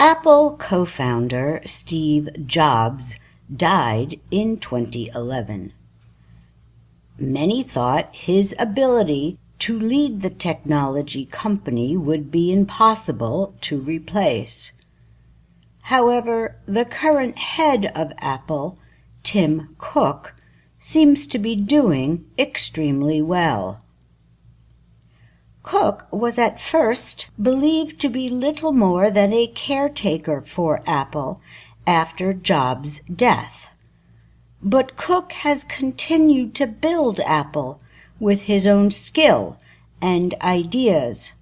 Apple co-founder Steve Jobs died in 2011. Many thought his ability to lead the technology company would be impossible to replace. However, the current head of Apple, Tim Cook, seems to be doing extremely well. Cook was at first believed to be little more than a caretaker for Apple after Jobs' death. But Cook has continued to build Apple with his own skill and ideas.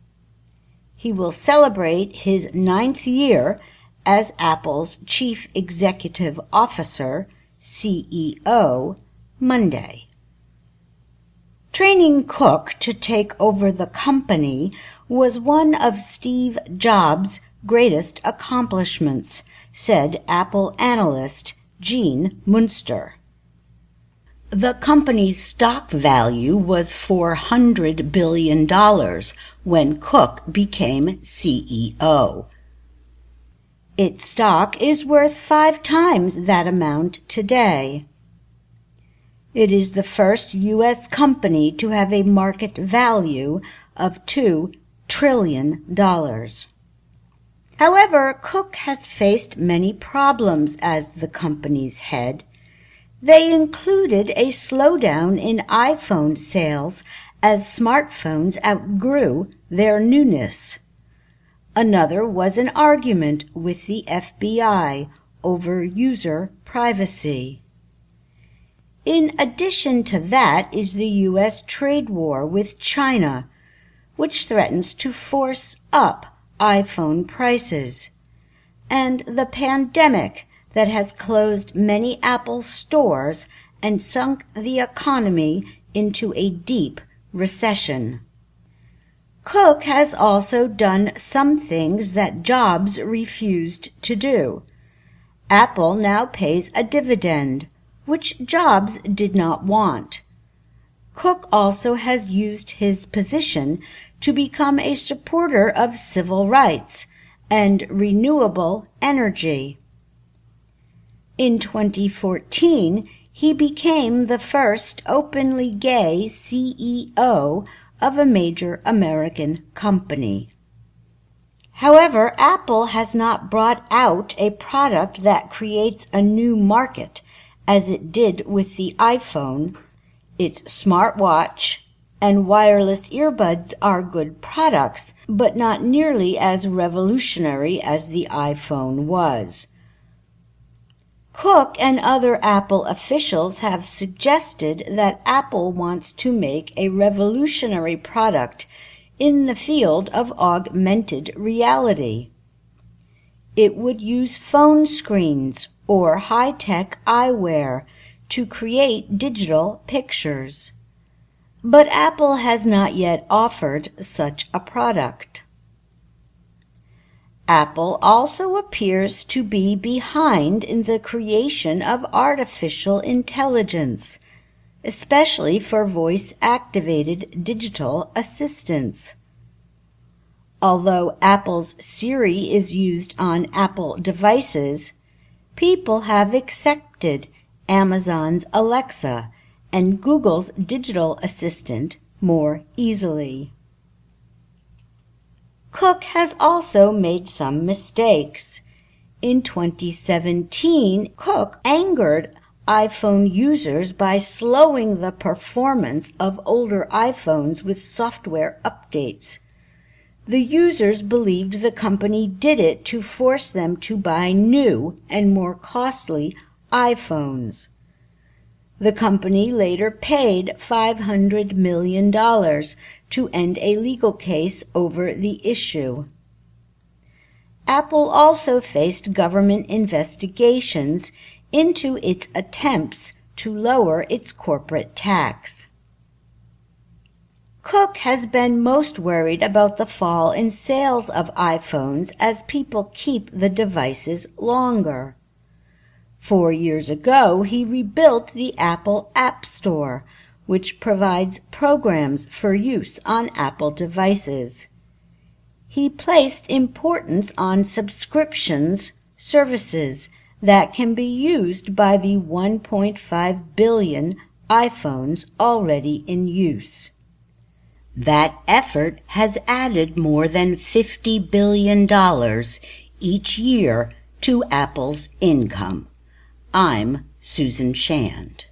He will celebrate his ninth year as Apple's Chief Executive Officer, CEO, Monday. Training Cook to take over the company was one of Steve Jobs' greatest accomplishments, said Apple analyst Gene Munster. The company's stock value was $400 billion when Cook became CEO. Its stock is worth five times that amount today. It is the first U.S. company to have a market value of $2 trillion. However, Cook has faced many problems as the company's head. They included a slowdown in iPhone sales as smartphones outgrew their newness. Another was an argument with the FBI over user privacy. In addition to that is the U.S. trade war with China, which threatens to force up iPhone prices, and the pandemic that has closed many Apple stores and sunk the economy into a deep recession. Cook has also done some things that Jobs refused to do. Apple now pays a dividend which Jobs did not want. Cook also has used his position to become a supporter of civil rights and renewable energy. In 2014, he became the first openly gay CEO of a major American company. However, Apple has not brought out a product that creates a new market as it did with the iPhone, its smartwatch and wireless earbuds are good products, but not nearly as revolutionary as the iPhone was. Cook and other Apple officials have suggested that Apple wants to make a revolutionary product in the field of augmented reality. It would use phone screens or high-tech eyewear to create digital pictures. But Apple has not yet offered such a product. Apple also appears to be behind in the creation of artificial intelligence, especially for voice-activated digital assistants. Although Apple's Siri is used on Apple devices, people have accepted Amazon's Alexa and Google's digital assistant more easily. Cook has also made some mistakes. In 2017, Cook angered iPhone users by slowing the performance of older iPhones with software updates. The users believed the company did it to force them to buy new and more costly iPhones. The company later paid $500 million to end a legal case over the issue. Apple also faced government investigations into its attempts to lower its corporate tax. Cook has been most worried about the fall in sales of iPhones as people keep the devices longer. Four years ago, he rebuilt the Apple App Store, which provides programs for use on Apple devices. he placed importance on subscriptions services that can be used by the 1.5 billion iPhones already in use. That effort has added more than $50 billion each year to Apple's income. I'm Susan Shand.